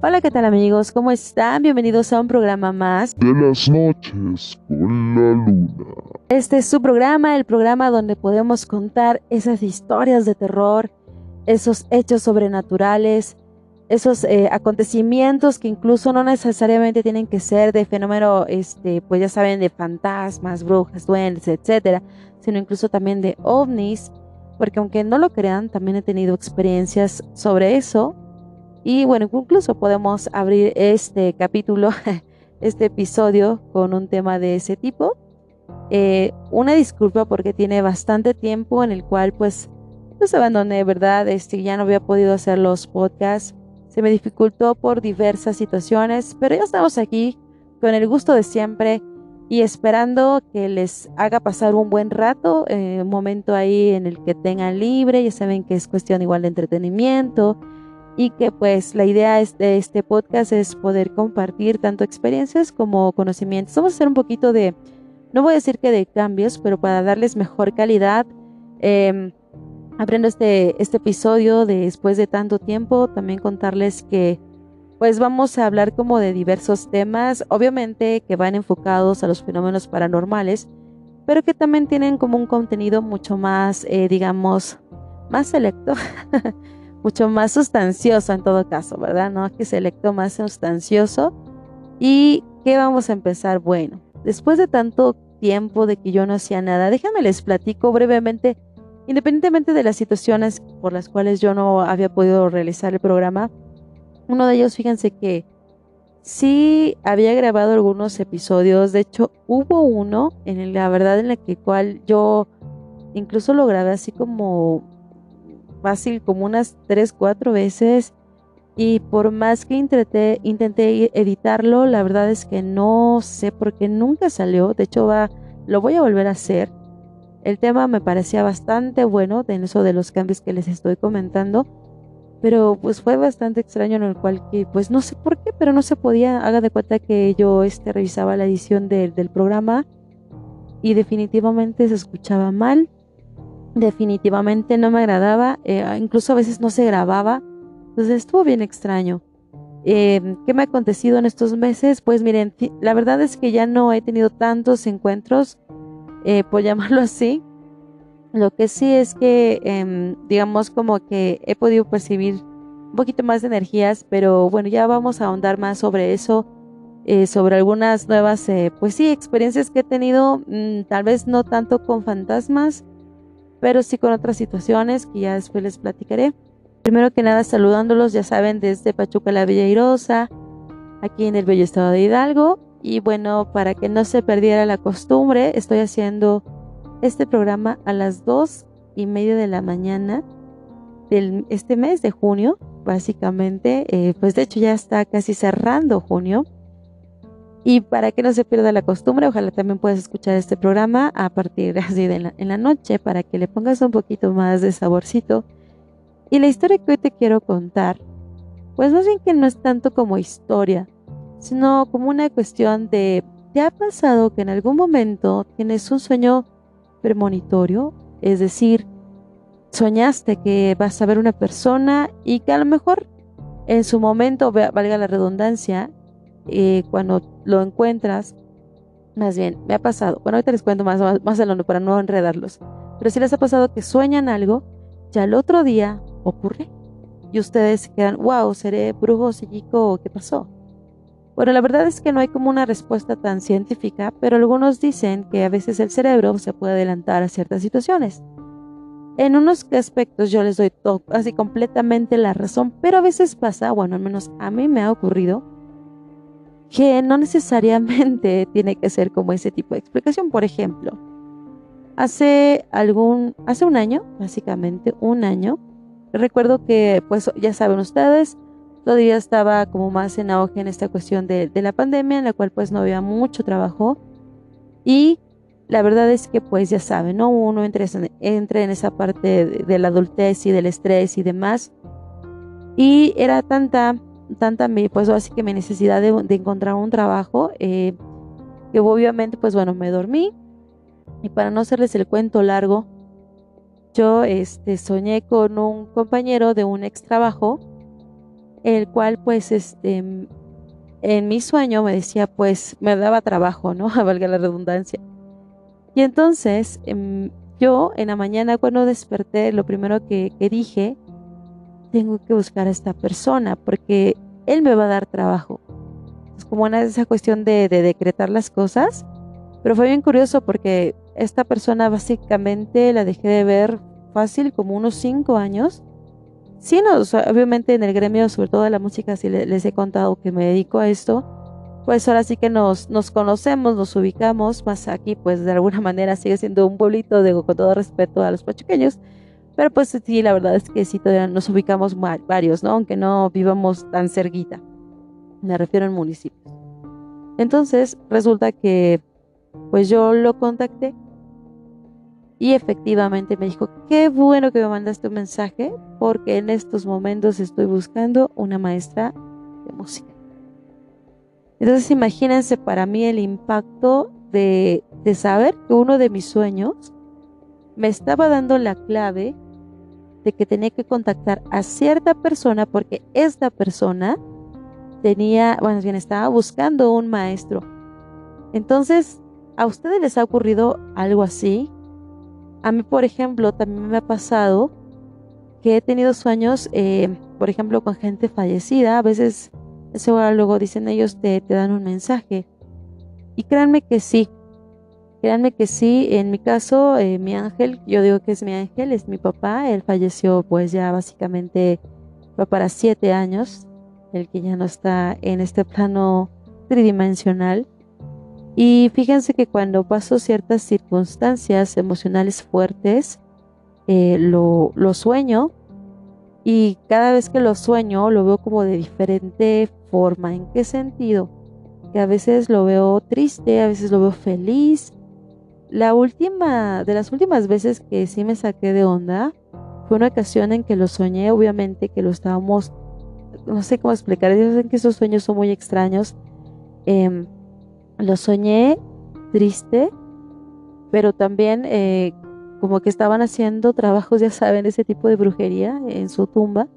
Hola, ¿qué tal amigos? ¿Cómo están? Bienvenidos a un programa más de las noches con la luna. Este es su programa, el programa donde podemos contar esas historias de terror, esos hechos sobrenaturales, esos eh, acontecimientos que incluso no necesariamente tienen que ser de fenómeno, este, pues ya saben, de fantasmas, brujas, duendes, etcétera, sino incluso también de ovnis, porque aunque no lo crean, también he tenido experiencias sobre eso. Y bueno, incluso podemos abrir este capítulo, este episodio con un tema de ese tipo. Eh, una disculpa porque tiene bastante tiempo en el cual pues los abandoné, ¿verdad? Este, ya no había podido hacer los podcasts se me dificultó por diversas situaciones, pero ya estamos aquí con el gusto de siempre y esperando que les haga pasar un buen rato, eh, un momento ahí en el que tengan libre, ya saben que es cuestión igual de entretenimiento y que pues la idea de este podcast es poder compartir tanto experiencias como conocimientos. Vamos a hacer un poquito de, no voy a decir que de cambios, pero para darles mejor calidad. Eh, Aprendo este, este episodio de después de tanto tiempo, también contarles que pues vamos a hablar como de diversos temas, obviamente que van enfocados a los fenómenos paranormales, pero que también tienen como un contenido mucho más, eh, digamos, más selecto, mucho más sustancioso en todo caso, ¿verdad? No que selecto más sustancioso. ¿Y qué vamos a empezar? Bueno, después de tanto tiempo de que yo no hacía nada, déjenme les platico brevemente Independientemente de las situaciones por las cuales yo no había podido realizar el programa, uno de ellos, fíjense que sí había grabado algunos episodios, de hecho hubo uno en la verdad en la que cual yo incluso lo grabé así como fácil, como unas 3, 4 veces. Y por más que intenté, intenté editarlo, la verdad es que no sé por qué nunca salió, de hecho va, lo voy a volver a hacer. El tema me parecía bastante bueno, de eso de los cambios que les estoy comentando, pero pues fue bastante extraño en el cual que pues no sé por qué, pero no se podía, haga de cuenta que yo este, revisaba la edición del programa y definitivamente se escuchaba mal, definitivamente no me agradaba, eh, incluso a veces no se grababa, entonces estuvo bien extraño. Eh, ¿Qué me ha acontecido en estos meses? Pues miren, la verdad es que ya no he tenido tantos encuentros eh, por llamarlo así. Lo que sí es que, em, digamos, como que he podido percibir un poquito más de energías, pero bueno, ya vamos a ahondar más sobre eso, eh, sobre algunas nuevas, eh, pues sí, experiencias que he tenido, mm, tal vez no tanto con fantasmas, pero sí con otras situaciones que ya después les platicaré. Primero que nada, saludándolos, ya saben, desde Pachuca la Villa Irosa, aquí en el bello estado de Hidalgo, y bueno, para que no se perdiera la costumbre, estoy haciendo este programa a las dos y media de la mañana del este mes de junio, básicamente. Eh, pues de hecho ya está casi cerrando junio. Y para que no se pierda la costumbre, ojalá también puedas escuchar este programa a partir así de la, en la noche para que le pongas un poquito más de saborcito. Y la historia que hoy te quiero contar, pues más bien que no es tanto como historia, sino como una cuestión de, ¿te ha pasado que en algún momento tienes un sueño premonitorio? Es decir, soñaste que vas a ver una persona y que a lo mejor en su momento, valga la redundancia, eh, cuando lo encuentras, más bien, me ha pasado, bueno, ahorita les cuento más, más, más adelante para no enredarlos, pero si les ha pasado que sueñan algo, ya el otro día ocurre y ustedes quedan, wow, seré brujo psíquico, ¿qué pasó? Bueno, la verdad es que no hay como una respuesta tan científica, pero algunos dicen que a veces el cerebro se puede adelantar a ciertas situaciones. En unos aspectos yo les doy así completamente la razón, pero a veces pasa, bueno, al menos a mí me ha ocurrido, que no necesariamente tiene que ser como ese tipo de explicación. Por ejemplo, hace algún, hace un año, básicamente un año, recuerdo que, pues ya saben ustedes, todavía estaba como más en auge en esta cuestión de, la pandemia, en la cual pues no había mucho trabajo. Y la verdad es que pues ya saben, ¿no? Uno entra, entra en esa parte de, la adultez y del estrés y demás. Y era tanta, tanta mi, pues así que mi necesidad de, encontrar un trabajo, eh, que obviamente pues bueno, me dormí. Y para no hacerles el cuento largo, yo este, soñé con un compañero de un ex trabajo el cual pues este en mi sueño me decía pues me daba trabajo, ¿no? Valga la redundancia. Y entonces em, yo en la mañana cuando desperté lo primero que, dije, tengo que buscar a esta persona porque él me va a dar trabajo. Es como una esa cuestión de, de decretar las cosas, pero fue bien curioso porque esta persona básicamente la dejé de ver fácil como unos cinco años Sí, no, obviamente en el gremio, sobre todo de la música, si les he contado que me dedico a esto, pues ahora sí que nos, nos conocemos, nos ubicamos, más aquí pues de alguna manera sigue siendo un pueblito, digo con todo respeto a los pachuqueños, pero pues sí, la verdad es que sí todavía nos ubicamos varios, ¿no? Aunque no vivamos tan cerquita, me refiero en municipios. Entonces resulta que pues yo lo contacté y efectivamente me dijo, qué bueno que me mandaste un mensaje porque en estos momentos estoy buscando una maestra de música. Entonces imagínense para mí el impacto de, de saber que uno de mis sueños me estaba dando la clave de que tenía que contactar a cierta persona porque esta persona tenía, bueno, bien, estaba buscando un maestro. Entonces, ¿a ustedes les ha ocurrido algo así? A mí, por ejemplo, también me ha pasado que he tenido sueños, eh, por ejemplo, con gente fallecida. A veces, eso luego dicen ellos, te, te dan un mensaje. Y créanme que sí, créanme que sí. En mi caso, eh, mi ángel, yo digo que es mi ángel, es mi papá. Él falleció pues ya básicamente fue para siete años, el que ya no está en este plano tridimensional. Y fíjense que cuando paso ciertas circunstancias emocionales fuertes, eh, lo sueño y cada vez que lo sueño lo veo como de diferente forma. ¿En qué sentido? Que a veces lo veo triste, a veces lo veo feliz. La última, de las últimas veces que sí me saqué de onda, fue una ocasión en que lo soñé, obviamente que lo estábamos, no sé cómo explicar, dicen que esos sueños son muy extraños. Eh, lo soñé triste, pero también eh, como que estaban haciendo trabajos, ya saben, ese tipo de brujería en su tumba.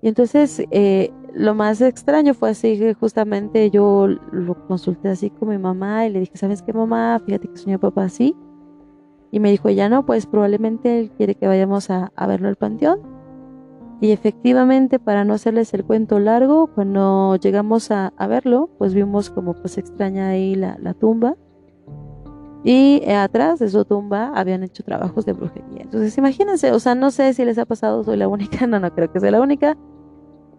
Y entonces eh, lo más extraño fue así que justamente yo lo consulté así con mi mamá y le dije, ¿sabes qué mamá? Fíjate que soñé papá así. Y me dijo, ya no, pues probablemente él quiere que vayamos a, a verlo al panteón. Y efectivamente, para no hacerles el cuento largo, cuando llegamos a, verlo, pues vimos como pues extraña ahí la, tumba. Y atrás de su tumba habían hecho trabajos de brujería. Entonces imagínense, o sea, no sé si les ha pasado, soy la única, no, no creo que sea la única,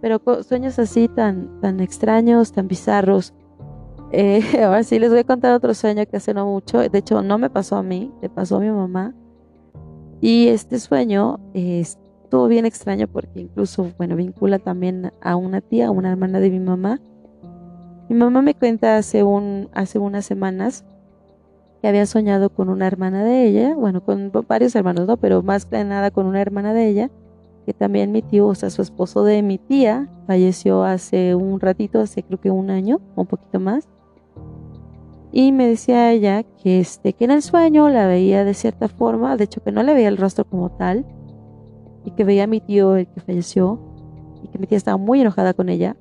pero sueños así tan, tan extraños, tan bizarros. Eh, ahora sí les voy a contar otro sueño que hace no mucho, de hecho no me pasó a mí, le pasó a mi mamá. Y este sueño, este, estuvo bien extraño porque incluso, bueno, vincula también a una tía, a una hermana de mi mamá. Mi mamá me cuenta hace, un, hace unas semanas que había soñado con una hermana de ella, bueno, con varios hermanos, ¿no? Pero más que nada con una hermana de ella, que también mi tío, o sea, su esposo de mi tía, falleció hace un ratito, hace creo que un año, un poquito más. Y me decía ella que, este, que en el sueño la veía de cierta forma, de hecho que no le veía el rostro como tal, y que veía a mi tío, el que falleció, y que mi tía estaba muy enojada con ella.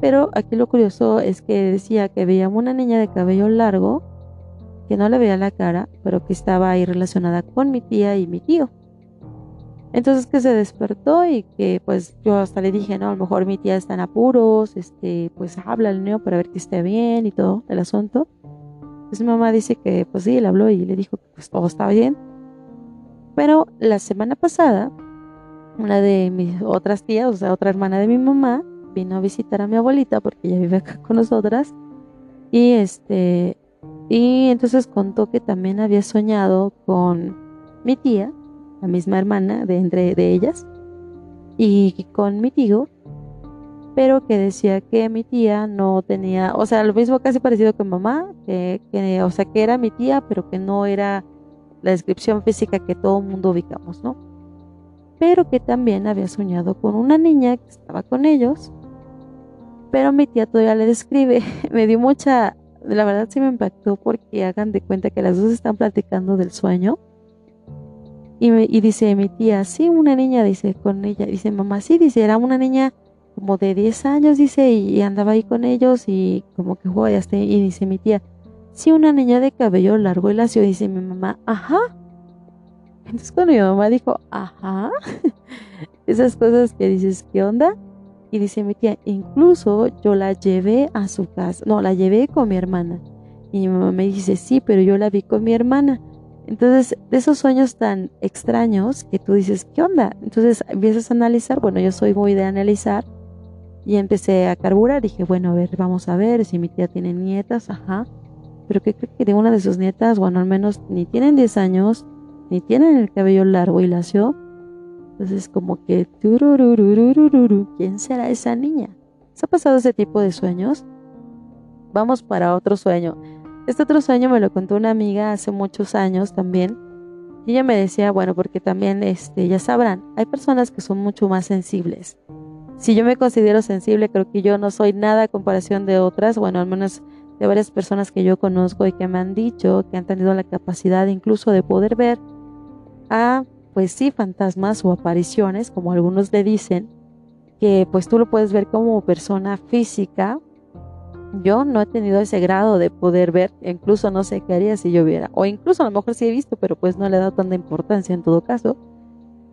Pero aquí lo curioso es que decía que veía una niña de cabello largo, que no le veía la cara, pero que estaba ahí relacionada con mi tía y mi tío. Entonces que se despertó y que pues yo hasta le dije, no, a lo mejor mi tía está en apuros, este, pues habla al niño para ver que esté bien y todo el asunto. Entonces mi mamá dice que pues sí, él habló y le dijo que pues todo estaba bien. Pero la semana pasada una de mis otras tías, o sea, otra hermana de mi mamá, vino a visitar a mi abuelita porque ella vive acá con nosotras. Y este, y entonces contó que también había soñado con mi tía, la misma hermana de entre de ellas, y con mi tío, pero que decía que mi tía no tenía, o sea, lo mismo casi parecido que mamá, que, o sea, que era mi tía, pero que no era la descripción física que todo mundo ubicamos, ¿no? pero que también había soñado con una niña que estaba con ellos. Pero mi tía todavía le describe, me dio mucha, la verdad sí me impactó porque hagan de cuenta que las dos están platicando del sueño. Y, me, y dice mi tía, sí, una niña, dice con ella, dice mamá, sí, dice, era una niña como de 10 años, dice, y, andaba ahí con ellos y como que jugaba y, y dice mi tía, sí, una niña de cabello largo y lacio, dice mi mamá, ajá. Entonces cuando mi mamá dijo, ajá, esas cosas que dices, ¿qué onda? Y dice mi tía, incluso yo la llevé a su casa, no, la llevé con mi hermana. Y mi mamá me dice, sí, pero yo la vi con mi hermana. Entonces, esos sueños tan extraños que tú dices, ¿qué onda? Entonces empiezas a analizar, bueno, yo soy muy de analizar y empecé a carburar. Dije, bueno, a ver, vamos a ver si mi tía tiene nietas, ajá. Pero que creo que de una de sus nietas, bueno, al menos ni tienen 10 años, ni tienen el cabello largo y lacio. Entonces, como que, ¿quién será esa niña? ¿Se ha pasado ese tipo de sueños? Vamos para otro sueño. Este otro sueño me lo contó una amiga hace muchos años también. Y ella me decía, bueno, porque también, este, ya sabrán, hay personas que son mucho más sensibles. Si yo me considero sensible, creo que yo no soy nada a comparación de otras, bueno, al menos de varias personas que yo conozco y que me han dicho que han tenido la capacidad incluso de poder ver a, pues sí, fantasmas o apariciones, como algunos le dicen, que pues tú lo puedes ver como persona física yo no he tenido ese grado de poder ver, incluso no sé qué haría si yo viera, o incluso a lo mejor sí he visto, pero pues no le he dado tanta importancia en todo caso.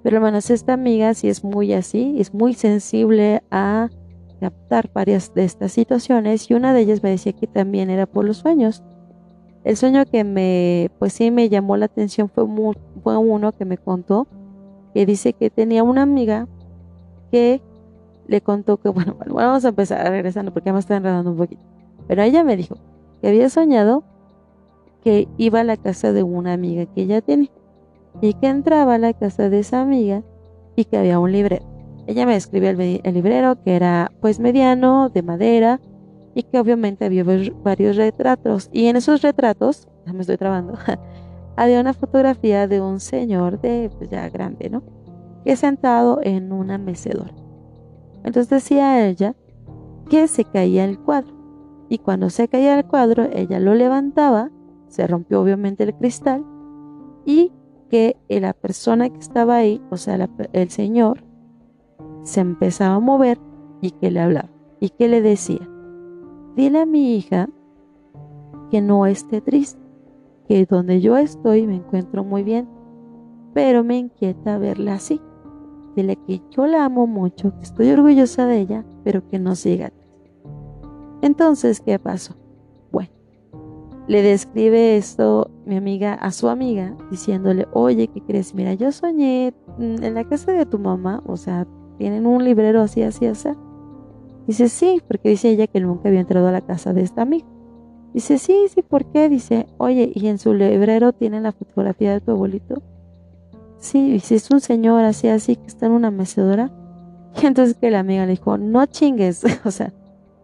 Pero hermanos, esta amiga sí es muy así, es muy sensible a captar varias de estas situaciones y una de ellas me decía que también era por los sueños. El sueño que me, pues sí me llamó la atención fue, fue uno que me contó que dice que tenía una amiga que le contó que, bueno, bueno, vamos a empezar regresando porque ya me está enredando un poquito. Pero ella me dijo que había soñado que iba a la casa de una amiga que ella tiene y que entraba a la casa de esa amiga y que había un librero. Ella me describió el, librero que era pues mediano, de madera y que obviamente había varios retratos y en esos retratos, ya me estoy trabando, había una fotografía de un señor de pues ya grande, ¿no? Que sentado en una mecedora. Entonces decía ella que se caía el cuadro. Y cuando se caía el cuadro, ella lo levantaba, se rompió obviamente el cristal, y que la persona que estaba ahí, o sea, el señor, se empezaba a mover y que le hablaba. Y que le decía, dile a mi hija que no esté triste, que donde yo estoy me encuentro muy bien, pero me inquieta verla así. Dile que yo la amo mucho, que estoy orgullosa de ella, pero que no siga. Entonces, ¿qué pasó? Bueno, le describe esto mi amiga a su amiga, diciéndole, oye, ¿qué crees? Mira, yo soñé mm, en la casa de tu mamá, o sea, tienen un librero así, así, así. Dice, sí, porque dice ella que nunca había entrado a la casa de esta amiga. Dice, sí, sí, ¿por qué? Dice, oye, ¿y en su librero tienen la fotografía de tu abuelito? Sí, si es un señor así, así, que está en una mecedora. Y entonces que la amiga le dijo, no chingues, o sea,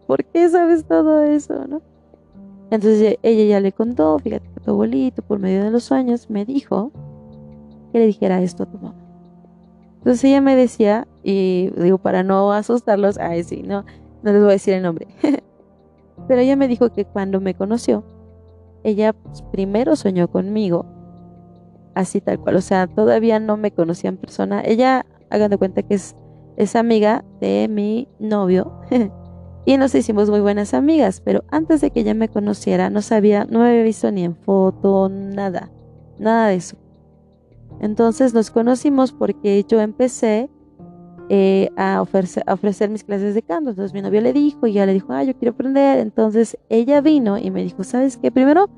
¿por qué sabes todo eso, no? Entonces ella ya le contó, fíjate que tu abuelito, por medio de los sueños, me dijo que le dijera esto a tu mamá. Entonces ella me decía, y digo, para no asustarlos, ay, sí, no, no les voy a decir el nombre. Pero ella me dijo que cuando me conoció, ella pues, primero soñó conmigo así tal cual. O sea, todavía no me conocía en persona. Ella, hagan de cuenta que es, amiga de mi novio. y nos hicimos muy buenas amigas. Pero antes de que ella me conociera, no sabía, no me había visto ni en foto, nada. Nada de eso. Entonces nos conocimos porque yo empecé eh, a, ofrecer, a, ofrecer, mis clases de canto. Entonces mi novio le dijo y ella le dijo, ah, yo quiero aprender. Entonces ella vino y me dijo, ¿sabes qué? Primero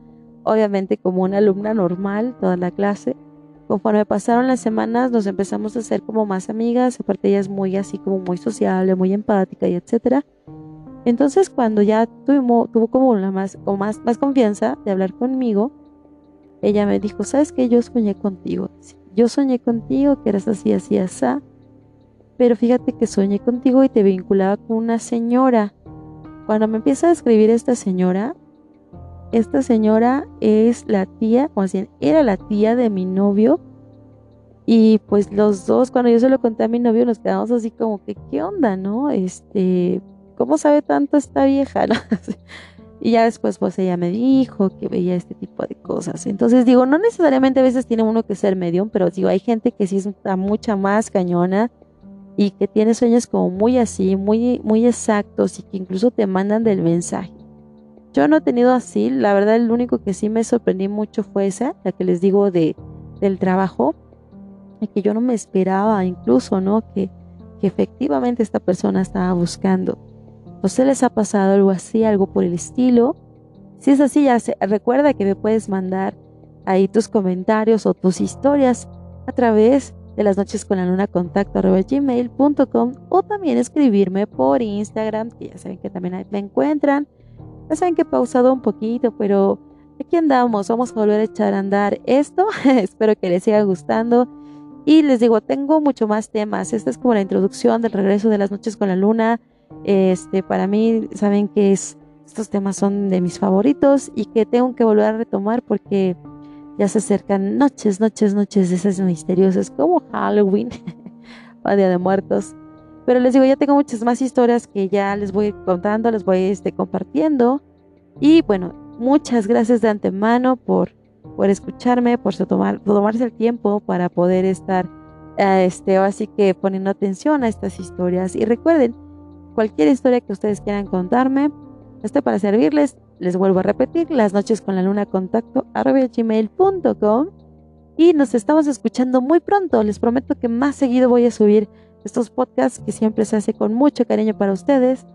obviamente como una alumna normal toda la clase. Conforme pasaron las semanas nos empezamos a hacer como más amigas, aparte ella es muy así como muy sociable, muy empática y etcétera. Entonces cuando ya tuvo, tuvo como una más, o más, más confianza de hablar conmigo, ella me dijo, ¿sabes qué? Yo soñé contigo. Yo soñé contigo que eras así, así, así. Pero fíjate que soñé contigo y te vinculaba con una señora. Cuando me empieza a escribir esta señora, esta señora es la tía, o sea, era la tía de mi novio. Y pues los dos, cuando yo se lo conté a mi novio, nos quedamos así como que, ¿qué onda, no? Este, ¿cómo sabe tanto esta vieja? y ya después, pues ella me dijo que veía este tipo de cosas. Entonces digo, no necesariamente a veces tiene uno que ser medium, pero digo, hay gente que sí está mucha más cañona y que tiene sueños como muy así, muy, muy exactos y que incluso te mandan del mensaje. Yo no he tenido así, la verdad el único que sí me sorprendí mucho fue esa, la que les digo de, del trabajo, y que yo no me esperaba incluso, ¿no? Que, que efectivamente esta persona estaba buscando. ¿No se les ha pasado algo así, algo por el estilo? Si es así, ya recuerda que me puedes mandar ahí tus comentarios o tus historias a través de las noches con la luna contacto gmail.com o también escribirme por Instagram, que ya saben que también ahí me encuentran. Ya saben que he pausado un poquito, pero aquí andamos, vamos a volver a echar a andar esto. Espero que les siga gustando. Y les digo, tengo mucho más temas. Esta es como la introducción del regreso de las noches con la luna. Este, para mí, saben que es, estos temas son de mis favoritos y que tengo que volver a retomar porque ya se acercan noches, noches, noches de esas misteriosas como Halloween o Día de Muertos. Pero les digo, ya tengo muchas más historias que ya les voy contando, les voy este, compartiendo. Y bueno, muchas gracias de antemano por, por escucharme, por tomar, tomarse el tiempo para poder estar, eh, este, así que poniendo atención a estas historias. Y recuerden, cualquier historia que ustedes quieran contarme, estoy para servirles. Les vuelvo a repetir, las noches con la luna contacto gmail.com y nos estamos escuchando muy pronto. Les prometo que más seguido voy a subir estos podcasts que siempre se hace con mucho cariño para ustedes.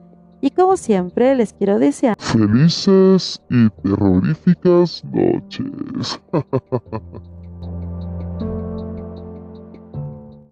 Y como siempre, les quiero desear felices y terroríficas noches.